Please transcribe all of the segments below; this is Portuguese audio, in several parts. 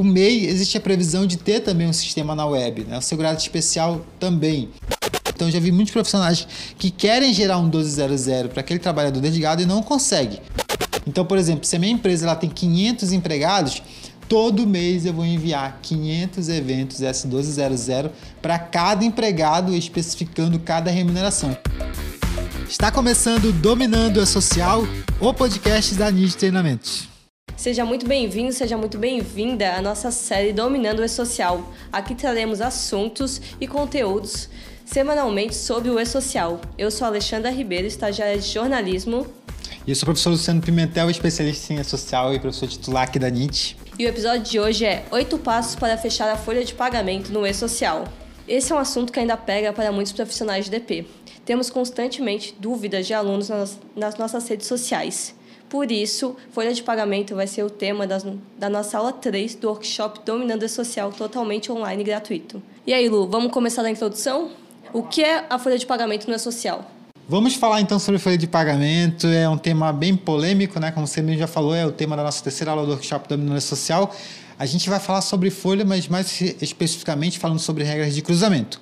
O MEI existe a previsão de ter também um sistema na web, né? o segurado especial também. Então já vi muitos profissionais que querem gerar um 1200 para aquele trabalhador desligado e não consegue. Então, por exemplo, se a minha empresa ela tem 500 empregados, todo mês eu vou enviar 500 eventos S1200 para cada empregado, especificando cada remuneração. Está começando Dominando a Social, o podcast da NID Treinamentos. Seja muito bem-vindo, seja muito bem-vinda à nossa série Dominando o E-Social. Aqui traremos assuntos e conteúdos semanalmente sobre o E-Social. Eu sou Alexandra Ribeiro, estagiária de jornalismo. E eu sou o professor Luciano Pimentel, especialista em E-Social e professor titular aqui da NIT. E o episódio de hoje é oito passos para fechar a folha de pagamento no E-Social. Esse é um assunto que ainda pega para muitos profissionais de DP. Temos constantemente dúvidas de alunos nas, nas nossas redes sociais. Por isso, folha de pagamento vai ser o tema das, da nossa aula 3 do workshop Dominando Social totalmente online e gratuito. E aí, Lu, vamos começar a introdução? O que é a folha de pagamento no E-Social? Vamos falar então sobre folha de pagamento. É um tema bem polêmico, né? Como você mesmo já falou, é o tema da nossa terceira aula do workshop Dominando o Social. A gente vai falar sobre folha, mas mais especificamente falando sobre regras de cruzamento.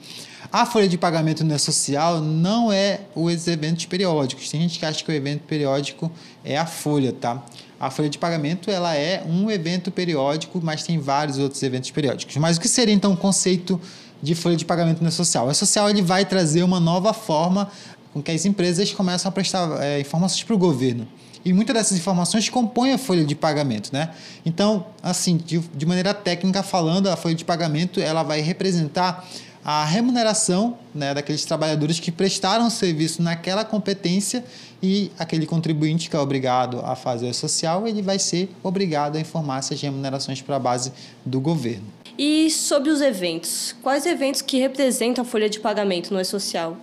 A folha de pagamento no social não é os eventos periódicos. Tem gente que acha que o evento periódico é a folha, tá? A folha de pagamento ela é um evento periódico, mas tem vários outros eventos periódicos. Mas o que seria então o conceito de folha de pagamento no social? O social ele vai trazer uma nova forma com que as empresas começam a prestar é, informações para o governo. E muitas dessas informações compõem a folha de pagamento, né? Então, assim, de, de maneira técnica falando, a folha de pagamento ela vai representar a remuneração né, daqueles trabalhadores que prestaram serviço naquela competência e aquele contribuinte que é obrigado a fazer o social, ele vai ser obrigado a informar essas remunerações para a base do governo. E sobre os eventos, quais eventos que representam a folha de pagamento no E-Social?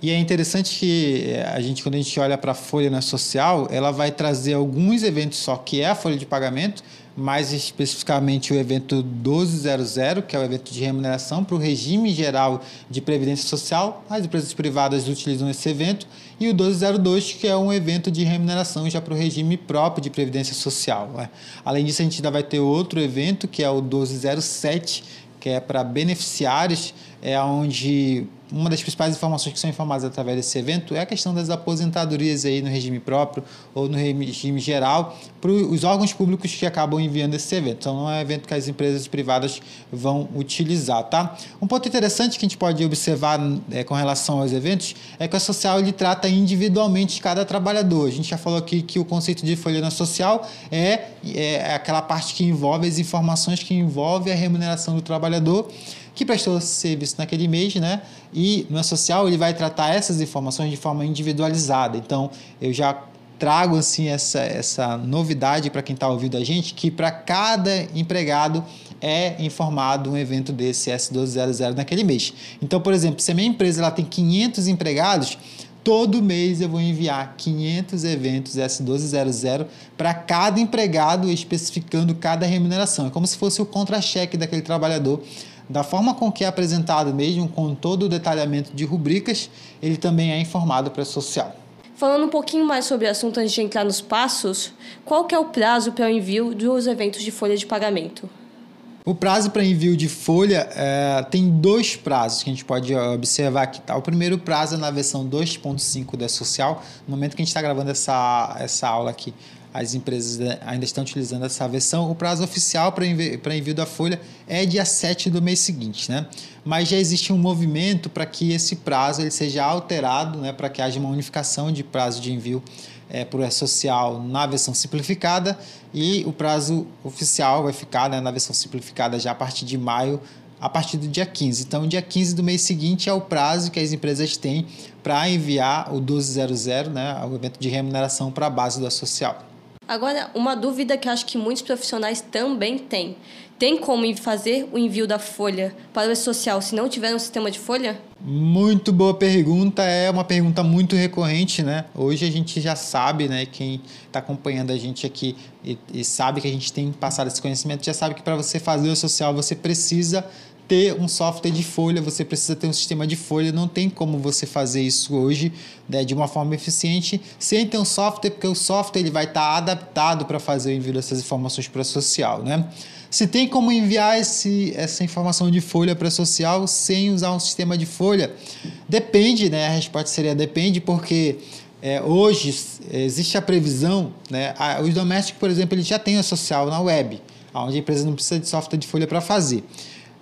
E é interessante que eh, a gente, quando a gente olha para a folha na social, ela vai trazer alguns eventos só, que é a folha de pagamento, mais especificamente o evento 1200, que é o evento de remuneração para o regime geral de previdência social. As empresas privadas utilizam esse evento. E o 1202, que é um evento de remuneração já para o regime próprio de previdência social. Né? Além disso, a gente ainda vai ter outro evento, que é o 1207, que é para beneficiários, é onde uma das principais informações que são informadas através desse evento é a questão das aposentadorias aí no regime próprio ou no regime geral para os órgãos públicos que acabam enviando esse evento. Então, não é um evento que as empresas privadas vão utilizar, tá? Um ponto interessante que a gente pode observar é, com relação aos eventos é que a social ele trata individualmente cada trabalhador. A gente já falou aqui que o conceito de folha social é, é aquela parte que envolve as informações que envolve a remuneração do trabalhador que prestou serviço naquele mês, né? E no social ele vai tratar essas informações de forma individualizada. Então, eu já trago assim essa, essa novidade para quem está ouvindo a gente, que para cada empregado é informado um evento desse S1200 naquele mês. Então, por exemplo, se a minha empresa ela tem 500 empregados, todo mês eu vou enviar 500 eventos S1200 para cada empregado, especificando cada remuneração. É como se fosse o contra-cheque daquele trabalhador da forma com que é apresentado mesmo, com todo o detalhamento de rubricas, ele também é informado para a social. Falando um pouquinho mais sobre o assunto antes de entrar nos passos, qual que é o prazo para o envio dos eventos de folha de pagamento? O prazo para envio de folha é, tem dois prazos que a gente pode observar aqui. Tá? O primeiro prazo é na versão 2.5 da Social, no momento que a gente está gravando essa, essa aula aqui as empresas ainda estão utilizando essa versão. O prazo oficial para envio, envio da folha é dia 7 do mês seguinte, né? Mas já existe um movimento para que esse prazo ele seja alterado, né? para que haja uma unificação de prazo de envio é, por E-Social na versão simplificada e o prazo oficial vai ficar né, na versão simplificada já a partir de maio a partir do dia 15. Então, dia 15 do mês seguinte é o prazo que as empresas têm para enviar o 1200, né, o evento de remuneração para a base do social. Agora, uma dúvida que acho que muitos profissionais também têm. Tem como fazer o envio da folha para o social se não tiver um sistema de folha? Muito boa pergunta, é uma pergunta muito recorrente, né? Hoje a gente já sabe, né? Quem está acompanhando a gente aqui e, e, sabe que a gente tem passado esse conhecimento, já sabe que para você fazer o social você precisa ter um software de folha, você precisa ter um sistema de folha, não tem como você fazer isso hoje né, de uma forma eficiente sem ter um software, porque o software ele vai estar tá adaptado para fazer o envio dessas informações para social, né? Se tem como enviar esse, essa informação de folha para social sem usar um sistema de folha, depende, né? A resposta seria depende, porque é, hoje existe a previsão, né? A, os domésticos, por exemplo, eles já têm a social na web, onde a empresa não precisa de software de folha para fazer.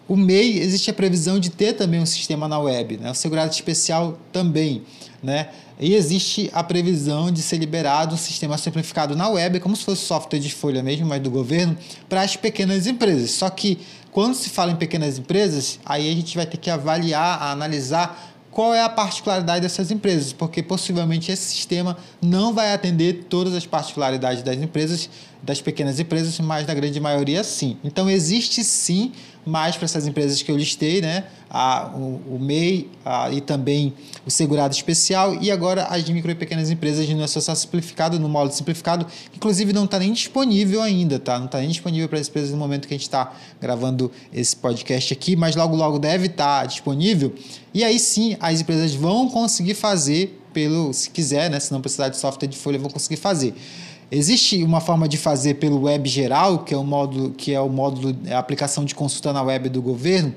O MEI existe a previsão de ter também um sistema na web, né? o segurado especial também. Né? E existe a previsão de ser liberado um sistema simplificado na web, como se fosse software de folha mesmo, mas do governo, para as pequenas empresas. Só que quando se fala em pequenas empresas, aí a gente vai ter que avaliar, analisar qual é a particularidade dessas empresas, porque possivelmente esse sistema não vai atender todas as particularidades das empresas, das pequenas empresas, mas na grande maioria sim. Então existe sim mais para essas empresas que eu listei, né? A, o, o MEI a, e também o segurado especial e agora as micro e pequenas empresas no associação simplificado, no módulo simplificado, que inclusive não está nem disponível ainda, tá? Não está nem disponível para as empresas no momento que a gente está gravando esse podcast aqui, mas logo logo deve estar tá disponível. E aí sim as empresas vão conseguir fazer pelo, se quiser, né? Se não precisar de software de folha, vão conseguir fazer. Existe uma forma de fazer pelo web geral, que é o módulo, que é o módulo, é a aplicação de consulta na web do governo.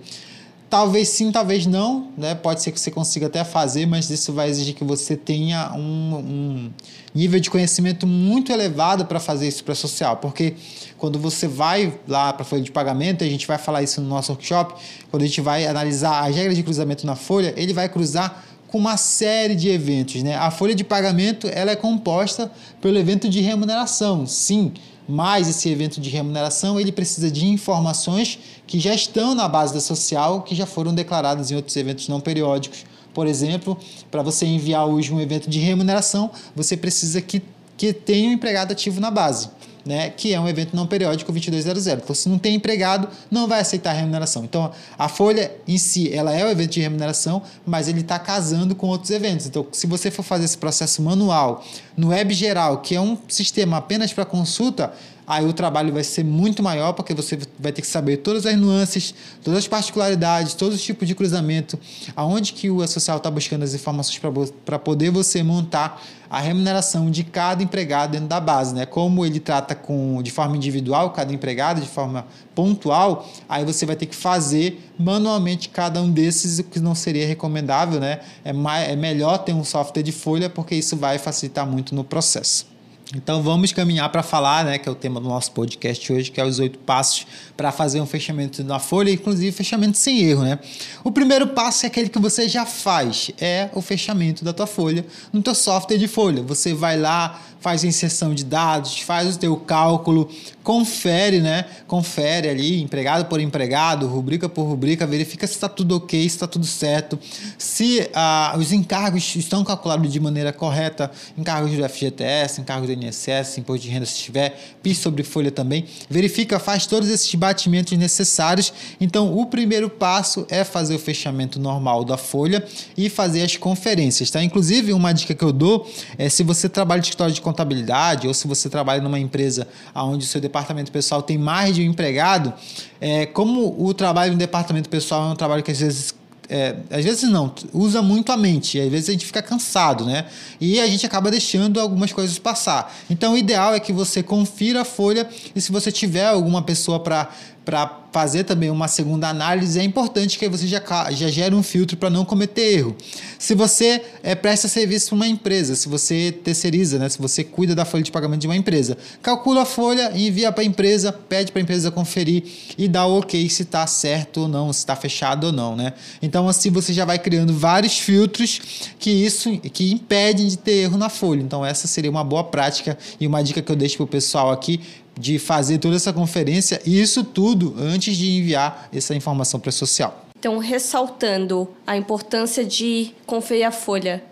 Talvez sim, talvez não, né? Pode ser que você consiga até fazer, mas isso vai exigir que você tenha um, um nível de conhecimento muito elevado para fazer isso para social, porque quando você vai lá para a folha de pagamento, a gente vai falar isso no nosso workshop, quando a gente vai analisar as regras de cruzamento na folha, ele vai cruzar com uma série de eventos. Né? A folha de pagamento ela é composta pelo evento de remuneração, sim, mas esse evento de remuneração ele precisa de informações que já estão na base da social, que já foram declaradas em outros eventos não periódicos. Por exemplo, para você enviar hoje um evento de remuneração, você precisa que, que tenha um empregado ativo na base né, que é um evento não periódico 2200. Então, se não tem empregado, não vai aceitar remuneração. Então, a folha em si, ela é o evento de remuneração, mas ele está casando com outros eventos. Então, se você for fazer esse processo manual no web geral, que é um sistema apenas para consulta, aí o trabalho vai ser muito maior, porque você vai ter que saber todas as nuances, todas as particularidades, todos os tipos de cruzamento, aonde que o social está buscando as informações para poder você montar a remuneração de cada empregado dentro da base, né? Como ele trata com de forma individual cada empregado, de forma pontual, aí você vai ter que fazer manualmente cada um desses, o que não seria recomendável, né? É, mais, é melhor ter um software de folha, porque isso vai facilitar muito no processo. Então vamos caminhar para falar, né, que é o tema do nosso podcast hoje, que é os oito passos para fazer um fechamento na folha, inclusive fechamento sem erro, né? O primeiro passo é aquele que você já faz, é o fechamento da tua folha no teu software de folha. Você vai lá, faz a inserção de dados, faz o teu cálculo, confere, né? Confere ali, empregado por empregado, rubrica por rubrica, verifica se está tudo ok, se está tudo certo, se ah, os encargos estão calculados de maneira correta, encargos do FGTS, encargos do INSS, imposto de renda se tiver, PIS sobre folha também. Verifica, faz todos esses batimentos necessários. Então, o primeiro passo é fazer o fechamento normal da folha e fazer as conferências, tá? Inclusive, uma dica que eu dou é se você trabalha em escritório de contabilidade ou se você trabalha numa empresa onde o seu departamento pessoal tem mais de um empregado, é, como o trabalho no departamento pessoal é um trabalho que às vezes é, às vezes não, usa muito a mente, às vezes a gente fica cansado, né? E a gente acaba deixando algumas coisas passar. Então, o ideal é que você confira a folha e se você tiver alguma pessoa para fazer também uma segunda análise, é importante que você já, já gere um filtro para não cometer erro. Se você é, presta serviço para uma empresa, se você terceiriza, né, se você cuida da folha de pagamento de uma empresa, calcula a folha, envia para a empresa, pede para a empresa conferir e dá o ok se está certo ou não, se está fechado ou não. Né? Então, assim, você já vai criando vários filtros que isso que impedem de ter erro na folha. Então, essa seria uma boa prática e uma dica que eu deixo para o pessoal aqui de fazer toda essa conferência isso tudo antes de enviar essa informação para o social. Então, ressaltando a importância de conferir a folha.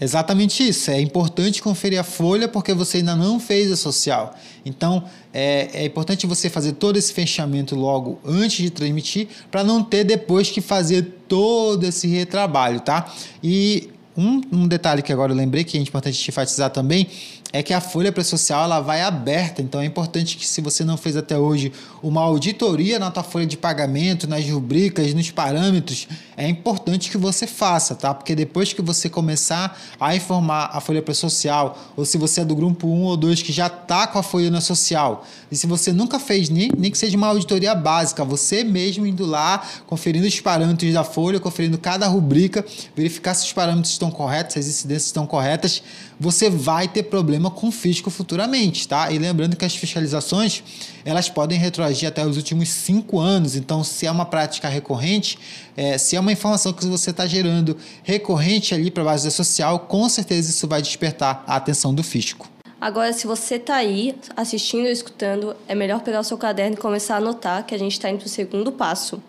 Exatamente isso. É importante conferir a folha porque você ainda não fez a social. Então, é, é importante você fazer todo esse fechamento logo antes de transmitir para não ter depois que fazer todo esse retrabalho, tá? E um, um detalhe que agora eu lembrei que é importante enfatizar também é que a folha pré-social ela vai aberta, então é importante que se você não fez até hoje uma auditoria na tua folha de pagamento, nas rubricas, nos parâmetros, é importante que você faça, tá? Porque depois que você começar a informar a folha pré-social, ou se você é do grupo 1 ou 2 que já está com a folha na social, e se você nunca fez nem, nem que seja uma auditoria básica, você mesmo indo lá, conferindo os parâmetros da folha, conferindo cada rubrica, verificar se os parâmetros estão corretos, se as incidências estão corretas, você vai ter problema com o fisco futuramente, tá? E lembrando que as fiscalizações elas podem retroagir até os últimos cinco anos. Então, se é uma prática recorrente, é, se é uma informação que você está gerando recorrente ali para a base social, com certeza isso vai despertar a atenção do fisco. Agora, se você está aí assistindo ou escutando, é melhor pegar o seu caderno e começar a anotar que a gente está indo para o segundo passo.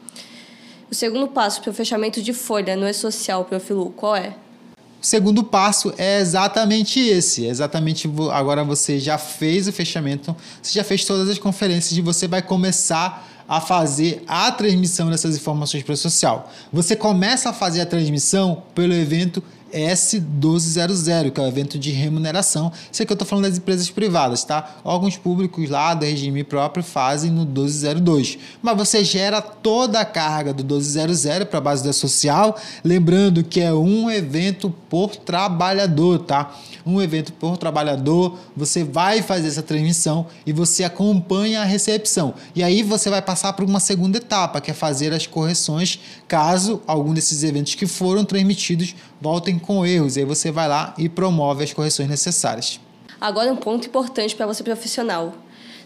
O segundo passo para o fechamento de folha no E-Social, Profilu, qual é? O segundo passo é exatamente esse. É exatamente agora você já fez o fechamento, você já fez todas as conferências e você vai começar a fazer a transmissão dessas informações para o social. Você começa a fazer a transmissão pelo evento S1200, que é o evento de remuneração. Isso aqui eu estou falando das empresas privadas, tá? Órgãos públicos lá do regime próprio fazem no 1202. Mas você gera toda a carga do 1200 para a base da social, lembrando que é um evento por trabalhador, tá? Um evento por trabalhador, você vai fazer essa transmissão e você acompanha a recepção. E aí você vai passar para uma segunda etapa, que é fazer as correções caso algum desses eventos que foram transmitidos voltem com erros. E aí você vai lá e promove as correções necessárias. Agora um ponto importante para você profissional.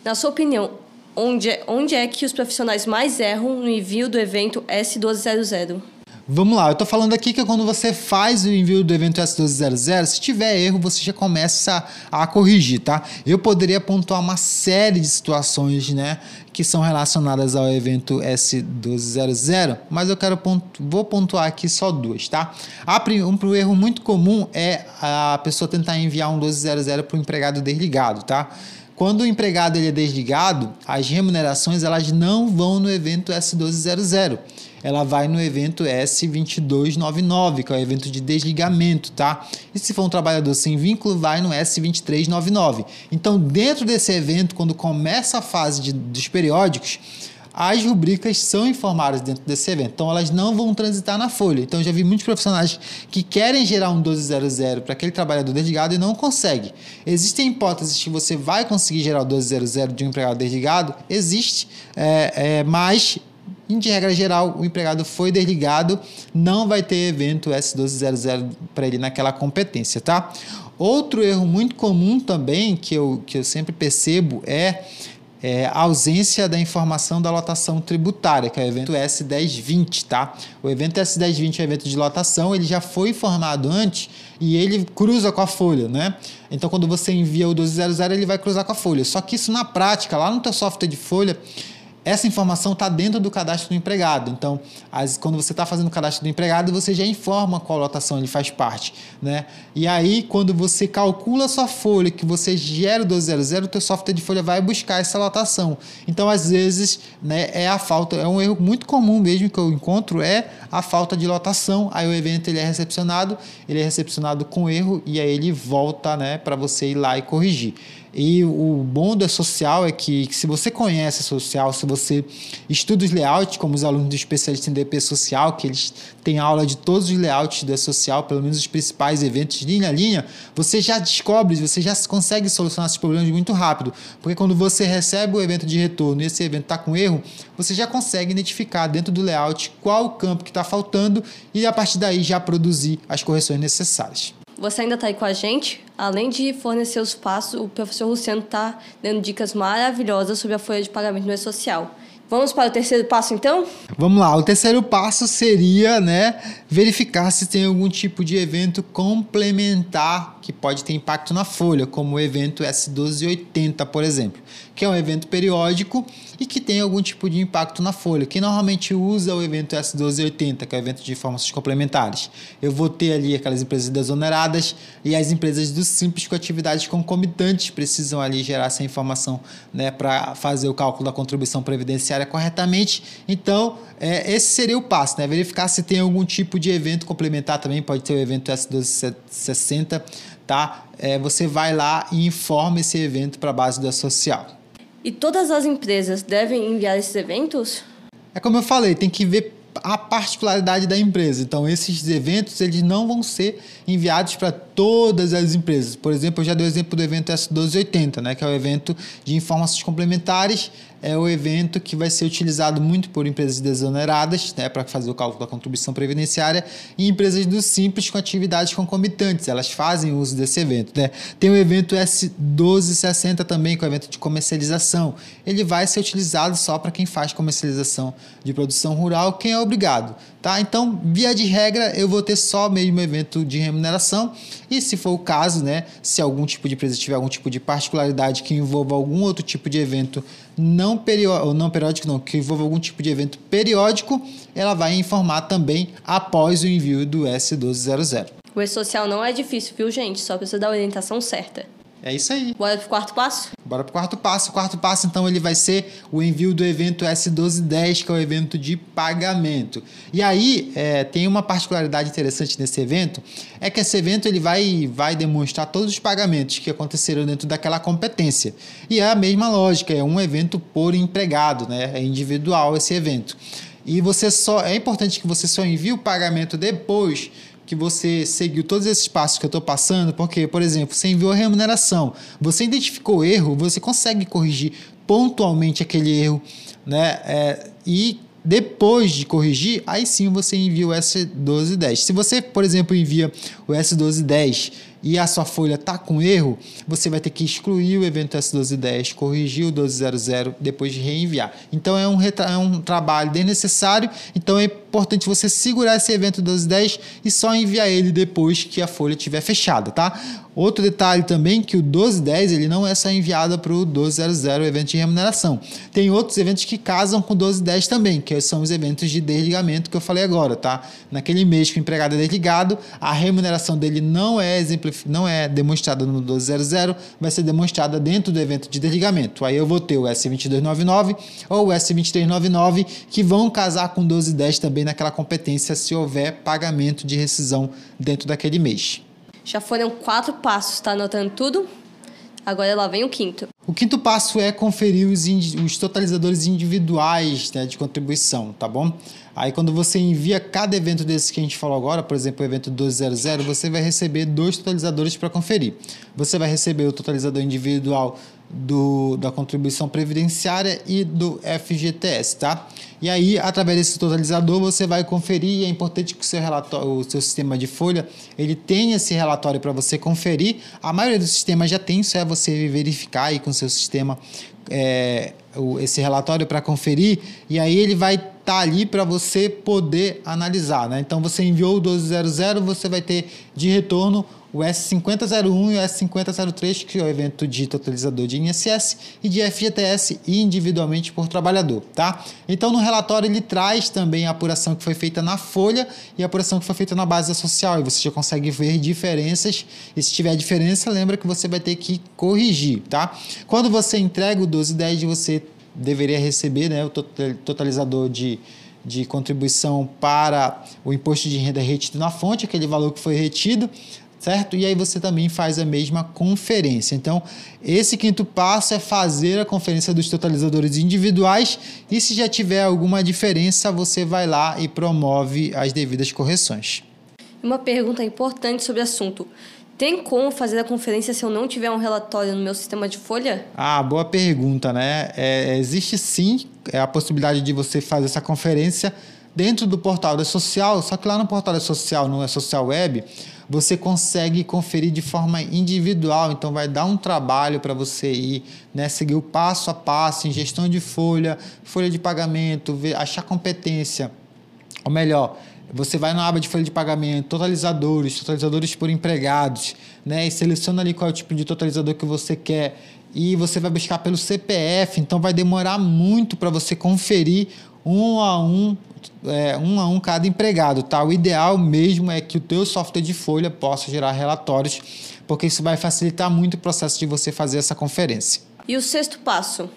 Na sua opinião, onde é, onde é que os profissionais mais erram no envio do evento S1200? Vamos lá, eu estou falando aqui que quando você faz o envio do evento S1200, se tiver erro, você já começa a, a corrigir, tá? Eu poderia pontuar uma série de situações, né, que são relacionadas ao evento S1200, mas eu quero pontu vou pontuar aqui só duas, tá? Um, um erro muito comum é a pessoa tentar enviar um 1200 para o empregado desligado, tá? Quando o empregado ele é desligado, as remunerações elas não vão no evento S1200 ela vai no evento S2299, que é o evento de desligamento, tá? E se for um trabalhador sem vínculo, vai no S2399. Então, dentro desse evento, quando começa a fase de, dos periódicos, as rubricas são informadas dentro desse evento. Então, elas não vão transitar na folha. Então, já vi muitos profissionais que querem gerar um 1200 para aquele trabalhador desligado e não conseguem. Existem hipóteses que você vai conseguir gerar o 1200 de um empregado desligado? Existe, é, é, mas de regra geral, o empregado foi desligado, não vai ter evento S1200 para ele naquela competência, tá? Outro erro muito comum também, que eu, que eu sempre percebo, é, é a ausência da informação da lotação tributária, que é o evento S1020, tá? O evento S1020 é um evento de lotação, ele já foi informado antes e ele cruza com a folha, né? Então, quando você envia o 1200, ele vai cruzar com a folha. Só que isso na prática, lá no teu software de folha, essa informação está dentro do cadastro do empregado. Então, as, quando você está fazendo o cadastro do empregado, você já informa qual lotação ele faz parte. Né? E aí, quando você calcula a sua folha, que você gera o 1200, o teu software de folha vai buscar essa lotação. Então, às vezes, né, é a falta, é um erro muito comum mesmo que eu encontro, é a falta de lotação. Aí o evento ele é recepcionado, ele é recepcionado com erro e aí ele volta né, para você ir lá e corrigir. E o bom do social é que, que, se você conhece social, se você estuda os layouts, como os alunos do especialista em DP social, que eles têm aula de todos os layouts do social, pelo menos os principais eventos linha a linha, você já descobre, você já consegue solucionar esses problemas muito rápido. Porque quando você recebe o evento de retorno e esse evento está com erro, você já consegue identificar dentro do layout qual o campo que está faltando e a partir daí já produzir as correções necessárias. Você ainda está aí com a gente? Além de fornecer os passos, o professor Luciano está dando dicas maravilhosas sobre a folha de pagamento no E-Social. Vamos para o terceiro passo, então? Vamos lá. O terceiro passo seria, né, verificar se tem algum tipo de evento complementar que pode ter impacto na folha, como o evento S1280, por exemplo, que é um evento periódico e que tem algum tipo de impacto na folha. Quem normalmente usa o evento S1280, que é o evento de informações complementares, eu vou ter ali aquelas empresas desoneradas e as empresas do simples com atividades concomitantes precisam ali gerar essa informação né, para fazer o cálculo da contribuição previdenciária corretamente. Então, é, esse seria o passo, né? Verificar se tem algum tipo de evento complementar também, pode ter o evento S1260 tá? É, você vai lá e informa esse evento para a base da social. E todas as empresas devem enviar esses eventos? É como eu falei, tem que ver a particularidade da empresa. Então, esses eventos eles não vão ser enviados para todas as empresas. Por exemplo, eu já dei o exemplo do evento S1280, né, que é o evento de informações complementares é o evento que vai ser utilizado muito por empresas desoneradas, né, para fazer o cálculo da contribuição previdenciária, e empresas do Simples com atividades concomitantes. Elas fazem uso desse evento. Né? Tem o evento S1260 também, que é o evento de comercialização. Ele vai ser utilizado só para quem faz comercialização de produção rural, quem é obrigado. Tá? Então, via de regra, eu vou ter só mesmo evento de remuneração. E se for o caso, né, se algum tipo de empresa tiver algum tipo de particularidade que envolva algum outro tipo de evento não periódico, não periódico não, que envolva algum tipo de evento periódico, ela vai informar também após o envio do S1200. O E-Social não é difícil, viu, gente? Só precisa dar a orientação certa. É isso aí. Bora pro quarto passo? Bora pro quarto passo. O quarto passo, então, ele vai ser o envio do evento S1210, que é o evento de pagamento. E aí, é, tem uma particularidade interessante nesse evento, é que esse evento ele vai, vai demonstrar todos os pagamentos que aconteceram dentro daquela competência. E é a mesma lógica, é um evento por empregado, né? É individual esse evento. E você só é importante que você só envie o pagamento depois que você seguiu todos esses passos que eu estou passando, porque, por exemplo, você enviou a remuneração, você identificou o erro, você consegue corrigir pontualmente aquele erro, né? É, e depois de corrigir, aí sim você envia o S1210. Se você, por exemplo, envia o S1210 e a sua folha está com erro, você vai ter que excluir o evento S1210, corrigir o 1200, depois de reenviar. Então é um, é um trabalho desnecessário, então é importante você segurar esse evento 1210 e só enviar ele depois que a folha estiver fechada, tá? Outro detalhe também que o 1210 ele não é só enviado para o 1200, o evento de remuneração. Tem outros eventos que casam com o 1210 também, que são os eventos de desligamento que eu falei agora, tá? Naquele mês que o empregado é desligado, a remuneração dele não é não é demonstrada no 1200, vai ser demonstrada dentro do evento de desligamento. Aí eu vou ter o S2299 ou o S2399 que vão casar com o 1210 também naquela competência se houver pagamento de rescisão dentro daquele mês. Já foram quatro passos, tá anotando tudo? Agora lá vem o quinto. O quinto passo é conferir os, os totalizadores individuais né, de contribuição, tá bom? Aí quando você envia cada evento desse que a gente falou agora, por exemplo, o evento 1200, você vai receber dois totalizadores para conferir. Você vai receber o totalizador individual do, da contribuição previdenciária e do FGTS, tá? E aí, através desse totalizador, você vai conferir. É importante que o seu, relatório, o seu sistema de folha ele tenha esse relatório para você conferir. A maioria dos sistemas já tem, isso é você verificar aí com o seu sistema é, esse relatório para conferir. E aí ele vai estar tá ali para você poder analisar, né? Então, você enviou o 1200, você vai ter de retorno o S5001 e o S5003, que é o evento de totalizador de INSS e de FGTS individualmente por trabalhador, tá? Então, no relatório ele traz também a apuração que foi feita na folha e a apuração que foi feita na base social, e você já consegue ver diferenças, e se tiver diferença, lembra que você vai ter que corrigir, tá? Quando você entrega o 1210, você deveria receber, né, o totalizador de de contribuição para o imposto de renda retido na fonte, aquele valor que foi retido, certo? E aí você também faz a mesma conferência. Então, esse quinto passo é fazer a conferência dos totalizadores individuais e se já tiver alguma diferença, você vai lá e promove as devidas correções. Uma pergunta importante sobre o assunto. Tem como fazer a conferência se eu não tiver um relatório no meu sistema de folha? Ah, boa pergunta, né? É, existe sim a possibilidade de você fazer essa conferência dentro do portal da Social, só que lá no portal da Social, no é Social Web, você consegue conferir de forma individual, então vai dar um trabalho para você ir, né, seguir o passo a passo em gestão de folha, folha de pagamento, ver, achar competência. Ou melhor, você vai na aba de folha de pagamento, totalizadores, totalizadores por empregados, né? E seleciona ali qual é o tipo de totalizador que você quer e você vai buscar pelo CPF, então vai demorar muito para você conferir um a um, é, um a um cada empregado, tá? O ideal mesmo é que o teu software de folha possa gerar relatórios, porque isso vai facilitar muito o processo de você fazer essa conferência. E o sexto passo?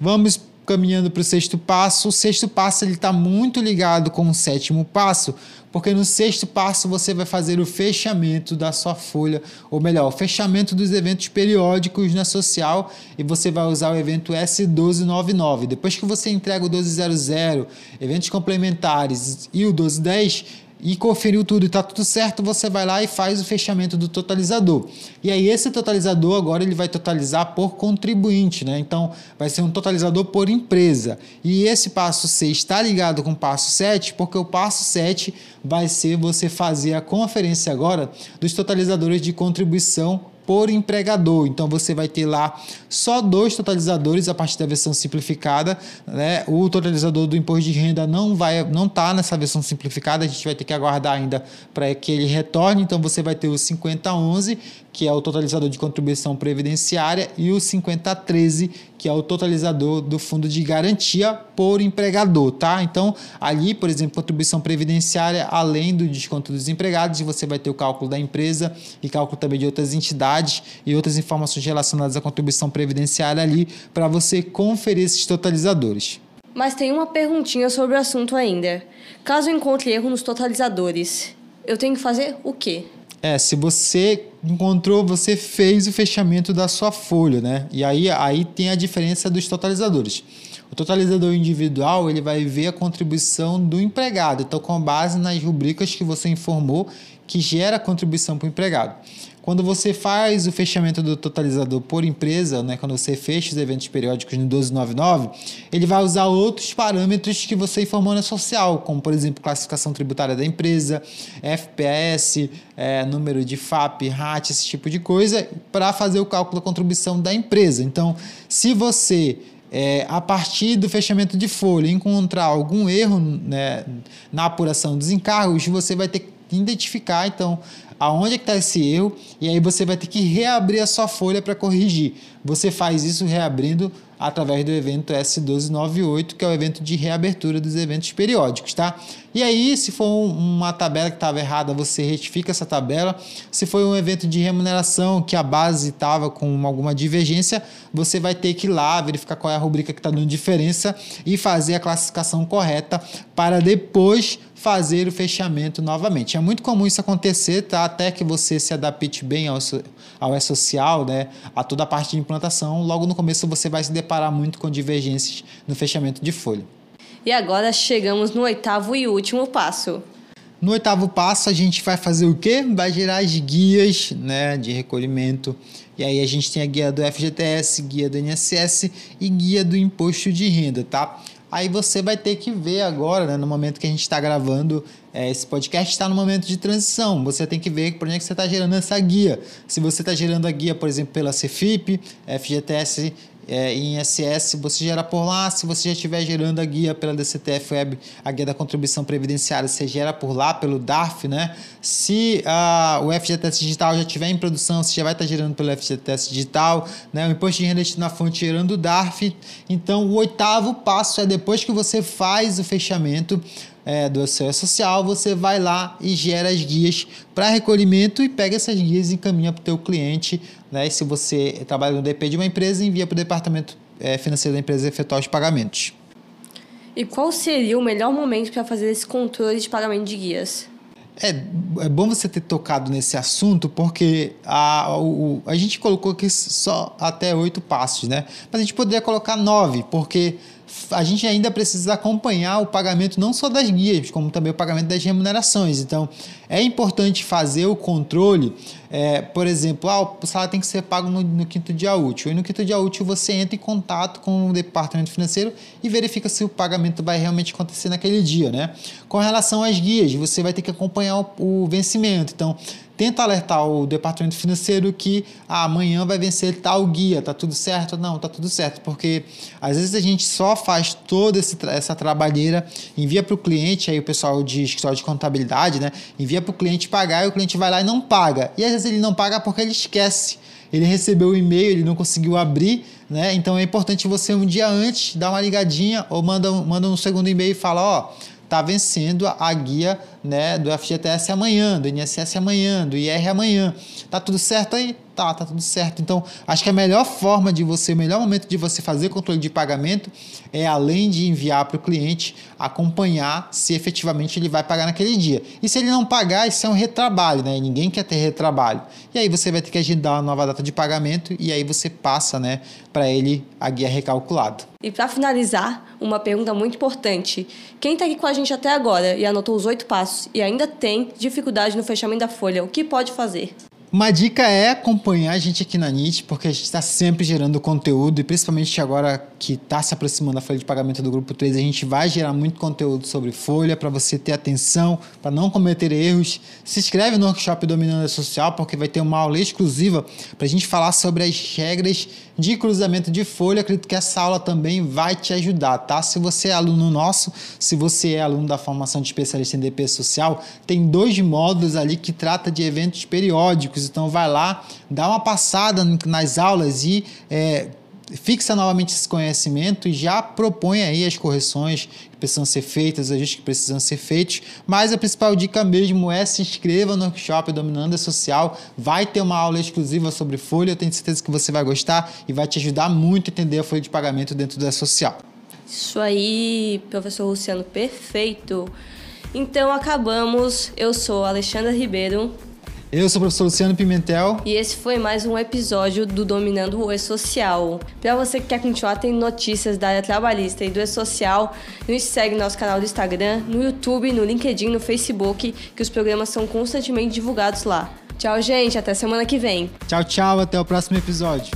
Vamos caminhando para o sexto passo. O sexto passo ele está muito ligado com o sétimo passo, porque no sexto passo você vai fazer o fechamento da sua folha, ou melhor, o fechamento dos eventos periódicos na social e você vai usar o evento S1299. Depois que você entrega o 1200, eventos complementares e o 1210, e conferiu tudo e está tudo certo, você vai lá e faz o fechamento do totalizador. E aí esse totalizador agora ele vai totalizar por contribuinte, né? Então vai ser um totalizador por empresa. E esse passo 6 está ligado com o passo 7, porque o passo 7 vai ser você fazer a conferência agora dos totalizadores de contribuição por empregador. Então você vai ter lá só dois totalizadores a partir da versão simplificada, né? O totalizador do imposto de renda não vai não tá nessa versão simplificada, a gente vai ter que aguardar ainda para que ele retorne. Então você vai ter o 5011, que é o totalizador de contribuição previdenciária, e o 5013, que é o totalizador do fundo de garantia por empregador, tá? Então, ali, por exemplo, contribuição previdenciária, além do desconto dos empregados, você vai ter o cálculo da empresa e cálculo também de outras entidades e outras informações relacionadas à contribuição previdenciária ali para você conferir esses totalizadores. Mas tem uma perguntinha sobre o assunto ainda. Caso encontre erro nos totalizadores, eu tenho que fazer o quê? É, se você encontrou, você fez o fechamento da sua folha, né? E aí, aí tem a diferença dos totalizadores. O totalizador individual ele vai ver a contribuição do empregado, então com base nas rubricas que você informou que gera contribuição para o empregado. Quando você faz o fechamento do totalizador por empresa, né, quando você fecha os eventos periódicos no 1299, ele vai usar outros parâmetros que você informou na social, como por exemplo classificação tributária da empresa, FPS, é, número de FAP, RAT, esse tipo de coisa, para fazer o cálculo da contribuição da empresa. Então, se você é, a partir do fechamento de folha, encontrar algum erro né, na apuração dos encargos, você vai ter que identificar então aonde é que está esse erro e aí você vai ter que reabrir a sua folha para corrigir. Você faz isso reabrindo através do evento S1298, que é o evento de reabertura dos eventos periódicos, tá? E aí, se for uma tabela que estava errada, você retifica essa tabela. Se foi um evento de remuneração que a base estava com alguma divergência, você vai ter que ir lá verificar qual é a rubrica que está dando diferença e fazer a classificação correta para depois fazer o fechamento novamente. É muito comum isso acontecer, tá? Até que você se adapte bem ao, ao E-Social, né? A toda a parte de implantação. Logo no começo você vai se deparar muito com divergências no fechamento de folha. E agora chegamos no oitavo e último passo. No oitavo passo, a gente vai fazer o quê? Vai gerar as guias né, de recolhimento. E aí a gente tem a guia do FGTS, guia do INSS e guia do imposto de renda, tá? Aí você vai ter que ver agora, né, no momento que a gente está gravando é, esse podcast, está no momento de transição. Você tem que ver por onde é que você está gerando essa guia. Se você está gerando a guia, por exemplo, pela Cefip, FGTS é, em SS, você gera por lá. Se você já estiver gerando a guia pela DCTF Web, a guia da contribuição previdenciária, você gera por lá, pelo DARF, né? Se uh, o FGTS digital já estiver em produção, você já vai estar gerando pelo FGTS digital, né? O imposto de renda na fonte gerando o DARF. Então, o oitavo passo é depois que você faz o fechamento, é, do seu social, você vai lá e gera as guias para recolhimento e pega essas guias e encaminha para o teu cliente. Né? E se você trabalha no DP de uma empresa, envia para o departamento é, financeiro da empresa efetuar os pagamentos. E qual seria o melhor momento para fazer esse controle de pagamento de guias? É, é bom você ter tocado nesse assunto, porque a, o, a gente colocou aqui só até oito passos, né? Mas a gente poderia colocar nove, porque a gente ainda precisa acompanhar o pagamento não só das guias, como também o pagamento das remunerações. Então, é importante fazer o controle, é, por exemplo, ah, o salário tem que ser pago no, no, quinto dia útil. E no quinto dia útil você entra em contato com o departamento financeiro e verifica se o pagamento vai realmente acontecer naquele dia. Né? Com relação às guias, você vai ter que acompanhar o, o vencimento. Então, tenta alertar o departamento financeiro que ah, amanhã vai vencer tal guia, tá tudo certo? Não, tá tudo certo, porque às vezes a gente só faz toda essa trabalheira, envia para o cliente, aí o pessoal de escritório de contabilidade, né, envia para o cliente pagar e o cliente vai lá e não paga. E às vezes ele não paga porque ele esquece. Ele recebeu o e-mail, ele não conseguiu abrir, né? Então é importante você um dia antes dar uma ligadinha ou manda, manda um segundo e-mail e fala, ó, oh, está vencendo a guia né, do FGTS amanhã, do INSS amanhã, do IR amanhã. Tá tudo certo aí? Tá, tá tudo certo. Então, acho que a melhor forma de você, o melhor momento de você fazer controle de pagamento é além de enviar para o cliente, acompanhar se efetivamente ele vai pagar naquele dia. E se ele não pagar, isso é um retrabalho, né? Ninguém quer ter retrabalho. E aí você vai ter que agendar uma nova data de pagamento e aí você passa, né, para ele a guia recalculado. E para finalizar, uma pergunta muito importante. Quem está aqui com a gente até agora e anotou os oito passos e ainda tem dificuldade no fechamento da folha, o que pode fazer? Uma dica é acompanhar a gente aqui na NIT, porque a gente está sempre gerando conteúdo e principalmente agora que está se aproximando da folha de pagamento do Grupo 3, a gente vai gerar muito conteúdo sobre folha para você ter atenção, para não cometer erros. Se inscreve no workshop Dominando a Social, porque vai ter uma aula exclusiva para a gente falar sobre as regras de cruzamento de folha. Acredito que essa aula também vai te ajudar, tá? Se você é aluno nosso, se você é aluno da formação de especialista em DP social, tem dois módulos ali que trata de eventos periódicos. Então vai lá, dá uma passada nas aulas e é, fixa novamente esse conhecimento e já propõe aí as correções que precisam ser feitas, os ajustes que precisam ser feitos. Mas a principal dica mesmo é se inscreva no workshop Dominando a Social. Vai ter uma aula exclusiva sobre folha, eu tenho certeza que você vai gostar e vai te ajudar muito a entender a folha de pagamento dentro da social. Isso aí, professor Luciano, perfeito. Então acabamos. Eu sou Alexandra Ribeiro. Eu sou o professor Luciano Pimentel. E esse foi mais um episódio do Dominando o E-Social. Para você que quer continuar tendo notícias da área trabalhista e do E-Social, nos segue no nosso canal do Instagram, no YouTube, no LinkedIn, no Facebook, que os programas são constantemente divulgados lá. Tchau, gente. Até semana que vem. Tchau, tchau. Até o próximo episódio.